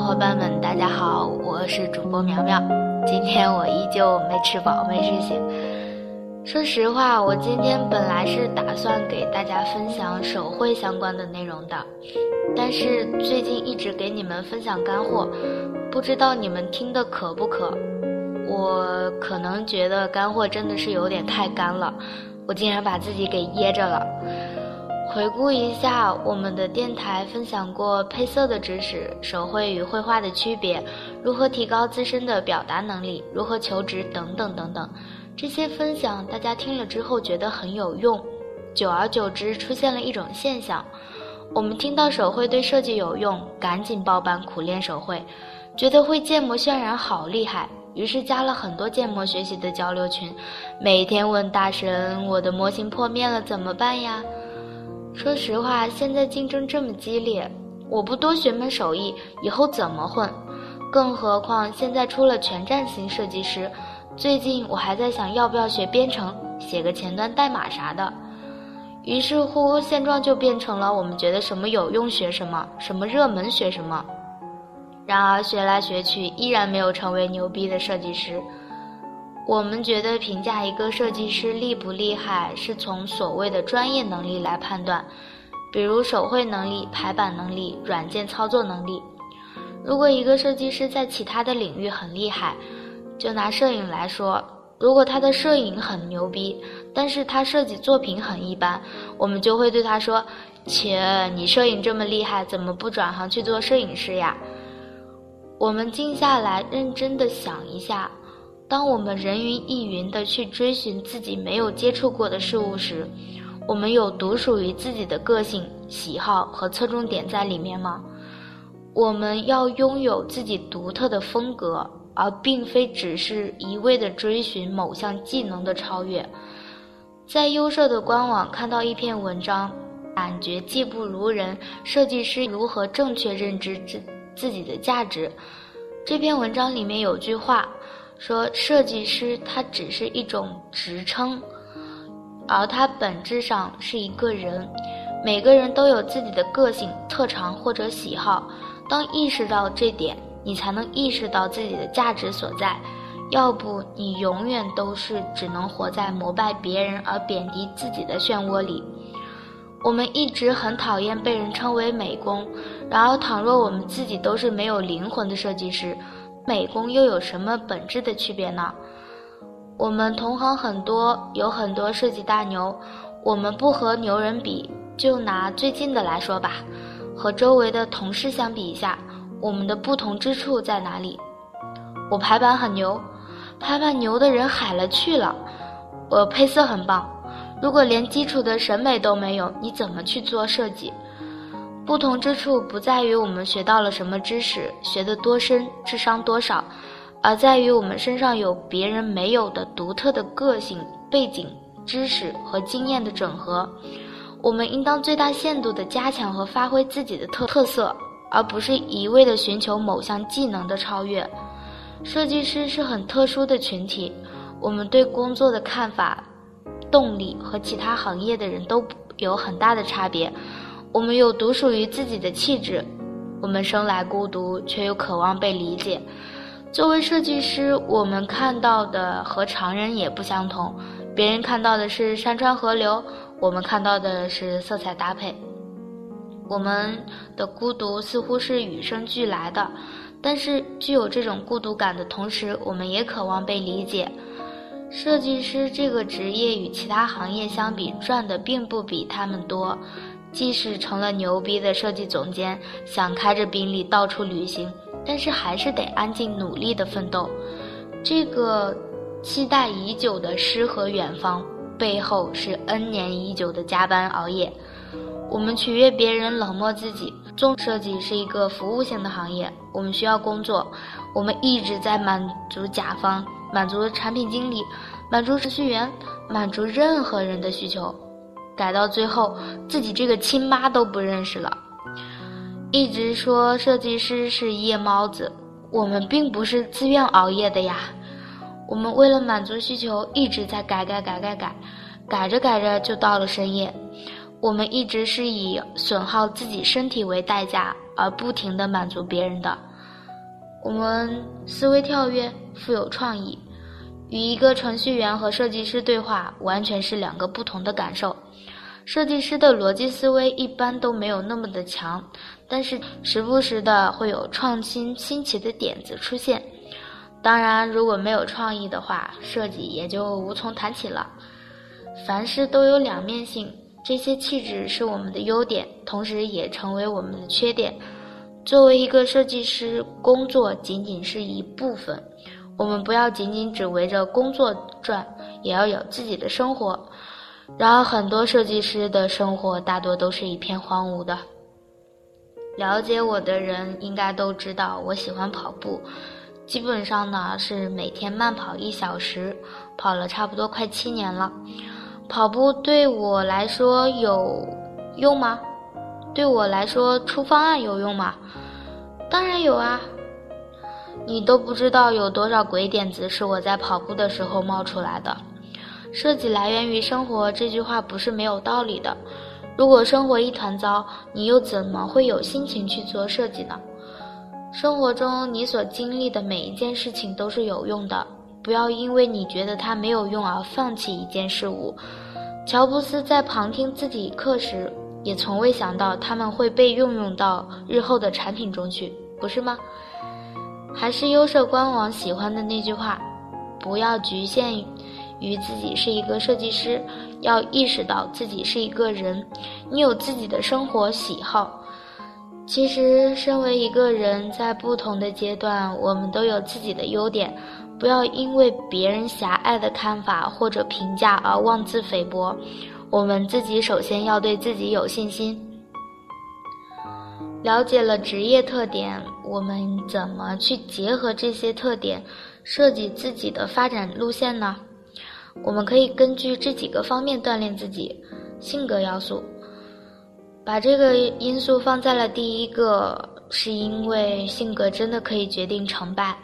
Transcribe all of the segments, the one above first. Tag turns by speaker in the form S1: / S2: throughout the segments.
S1: 伙伴们，大家好，我是主播苗苗。今天我依旧没吃饱，没睡醒。说实话，我今天本来是打算给大家分享手绘相关的内容的，但是最近一直给你们分享干货，不知道你们听的渴不渴？我可能觉得干货真的是有点太干了，我竟然把自己给噎着了。回顾一下我们的电台，分享过配色的知识、手绘与绘画的区别、如何提高自身的表达能力、如何求职等等等等。这些分享大家听了之后觉得很有用，久而久之出现了一种现象：我们听到手绘对设计有用，赶紧报班苦练手绘，觉得会建模渲染好厉害，于是加了很多建模学习的交流群，每天问大神：“我的模型破灭了怎么办呀？”说实话，现在竞争这么激烈，我不多学门手艺，以后怎么混？更何况现在出了全站型设计师，最近我还在想要不要学编程，写个前端代码啥的。于是乎，现状就变成了我们觉得什么有用学什么，什么热门学什么。然而学来学去，依然没有成为牛逼的设计师。我们觉得评价一个设计师厉不厉害，是从所谓的专业能力来判断，比如手绘能力、排版能力、软件操作能力。如果一个设计师在其他的领域很厉害，就拿摄影来说，如果他的摄影很牛逼，但是他设计作品很一般，我们就会对他说：“切，你摄影这么厉害，怎么不转行去做摄影师呀？”我们静下来，认真的想一下。当我们人云亦云地去追寻自己没有接触过的事物时，我们有独属于自己的个性、喜好和侧重点在里面吗？我们要拥有自己独特的风格，而并非只是一味地追寻某项技能的超越。在优设的官网看到一篇文章，感觉技不如人，设计师如何正确认知自自己的价值？这篇文章里面有句话。说设计师他只是一种职称，而他本质上是一个人。每个人都有自己的个性、特长或者喜好。当意识到这点，你才能意识到自己的价值所在。要不，你永远都是只能活在膜拜别人而贬低自己的漩涡里。我们一直很讨厌被人称为美工，然而倘若我们自己都是没有灵魂的设计师。美工又有什么本质的区别呢？我们同行很多，有很多设计大牛，我们不和牛人比，就拿最近的来说吧，和周围的同事相比一下，我们的不同之处在哪里？我排版很牛，排版牛的人海了去了。我配色很棒，如果连基础的审美都没有，你怎么去做设计？不同之处不在于我们学到了什么知识，学得多深，智商多少，而在于我们身上有别人没有的独特的个性、背景、知识和经验的整合。我们应当最大限度地加强和发挥自己的特特色，而不是一味地寻求某项技能的超越。设计师是很特殊的群体，我们对工作的看法、动力和其他行业的人都有很大的差别。我们有独属于自己的气质，我们生来孤独，却又渴望被理解。作为设计师，我们看到的和常人也不相同。别人看到的是山川河流，我们看到的是色彩搭配。我们的孤独似乎是与生俱来的，但是具有这种孤独感的同时，我们也渴望被理解。设计师这个职业与其他行业相比，赚的并不比他们多。即使成了牛逼的设计总监，想开着宾利到处旅行，但是还是得安静努力的奋斗。这个期待已久的诗和远方，背后是 N 年已久的加班熬夜。我们取悦别人，冷漠自己。做设计是一个服务性的行业，我们需要工作，我们一直在满足甲方，满足产品经理，满足程序员，满足任何人的需求。改到最后，自己这个亲妈都不认识了。一直说设计师是夜猫子，我们并不是自愿熬夜的呀。我们为了满足需求，一直在改改改改改，改着改着就到了深夜。我们一直是以损耗自己身体为代价，而不停地满足别人的。我们思维跳跃，富有创意，与一个程序员和设计师对话，完全是两个不同的感受。设计师的逻辑思维一般都没有那么的强，但是时不时的会有创新新奇的点子出现。当然，如果没有创意的话，设计也就无从谈起了。凡事都有两面性，这些气质是我们的优点，同时也成为我们的缺点。作为一个设计师，工作仅仅是一部分，我们不要仅仅只围着工作转，也要有自己的生活。然而，很多设计师的生活大多都是一片荒芜的。了解我的人应该都知道，我喜欢跑步。基本上呢是每天慢跑一小时，跑了差不多快七年了。跑步对我来说有用吗？对我来说出方案有用吗？当然有啊！你都不知道有多少鬼点子是我在跑步的时候冒出来的。设计来源于生活这句话不是没有道理的。如果生活一团糟，你又怎么会有心情去做设计呢？生活中你所经历的每一件事情都是有用的，不要因为你觉得它没有用而放弃一件事物。乔布斯在旁听自己课时，也从未想到他们会被运用到日后的产品中去，不是吗？还是优设官网喜欢的那句话：不要局限于于自己是一个设计师，要意识到自己是一个人，你有自己的生活喜好。其实，身为一个人，在不同的阶段，我们都有自己的优点。不要因为别人狭隘的看法或者评价而妄自菲薄。我们自己首先要对自己有信心。了解了职业特点，我们怎么去结合这些特点，设计自己的发展路线呢？我们可以根据这几个方面锻炼自己。性格要素。把这个因素放在了第一个，是因为性格真的可以决定成败。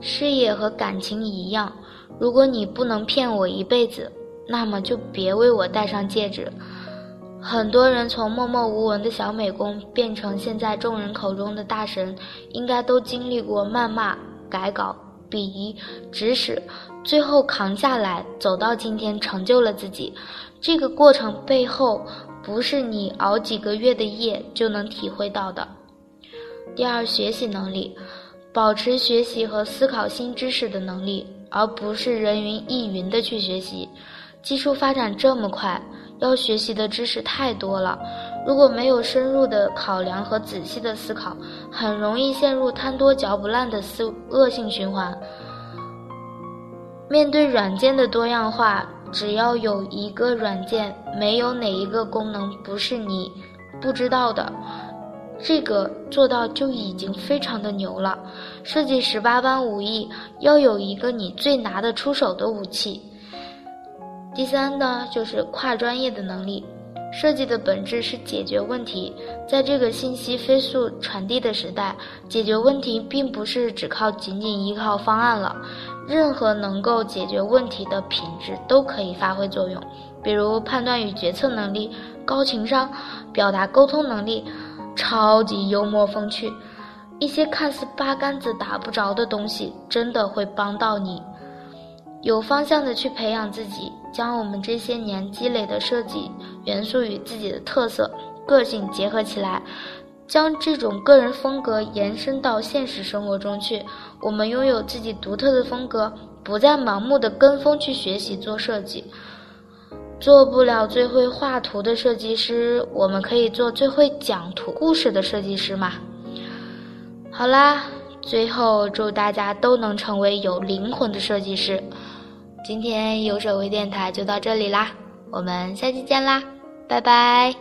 S1: 事业和感情一样，如果你不能骗我一辈子，那么就别为我戴上戒指。很多人从默默无闻的小美工变成现在众人口中的大神，应该都经历过谩骂、改稿、鄙夷、指使，最后扛下来，走到今天，成就了自己。这个过程背后。不是你熬几个月的夜就能体会到的。第二，学习能力，保持学习和思考新知识的能力，而不是人云亦云的去学习。技术发展这么快，要学习的知识太多了，如果没有深入的考量和仔细的思考，很容易陷入贪多嚼不烂的思恶性循环。面对软件的多样化。只要有一个软件，没有哪一个功能不是你不知道的，这个做到就已经非常的牛了。设计十八般武艺，要有一个你最拿得出手的武器。第三呢，就是跨专业的能力。设计的本质是解决问题，在这个信息飞速传递的时代，解决问题并不是只靠仅仅依靠方案了。任何能够解决问题的品质都可以发挥作用，比如判断与决策能力、高情商、表达沟通能力、超级幽默风趣，一些看似八竿子打不着的东西，真的会帮到你。有方向的去培养自己，将我们这些年积累的设计元素与自己的特色、个性结合起来。将这种个人风格延伸到现实生活中去，我们拥有自己独特的风格，不再盲目的跟风去学习做设计。做不了最会画图的设计师，我们可以做最会讲图故事的设计师嘛？好啦，最后祝大家都能成为有灵魂的设计师。今天有手微电台就到这里啦，我们下期见啦，拜拜。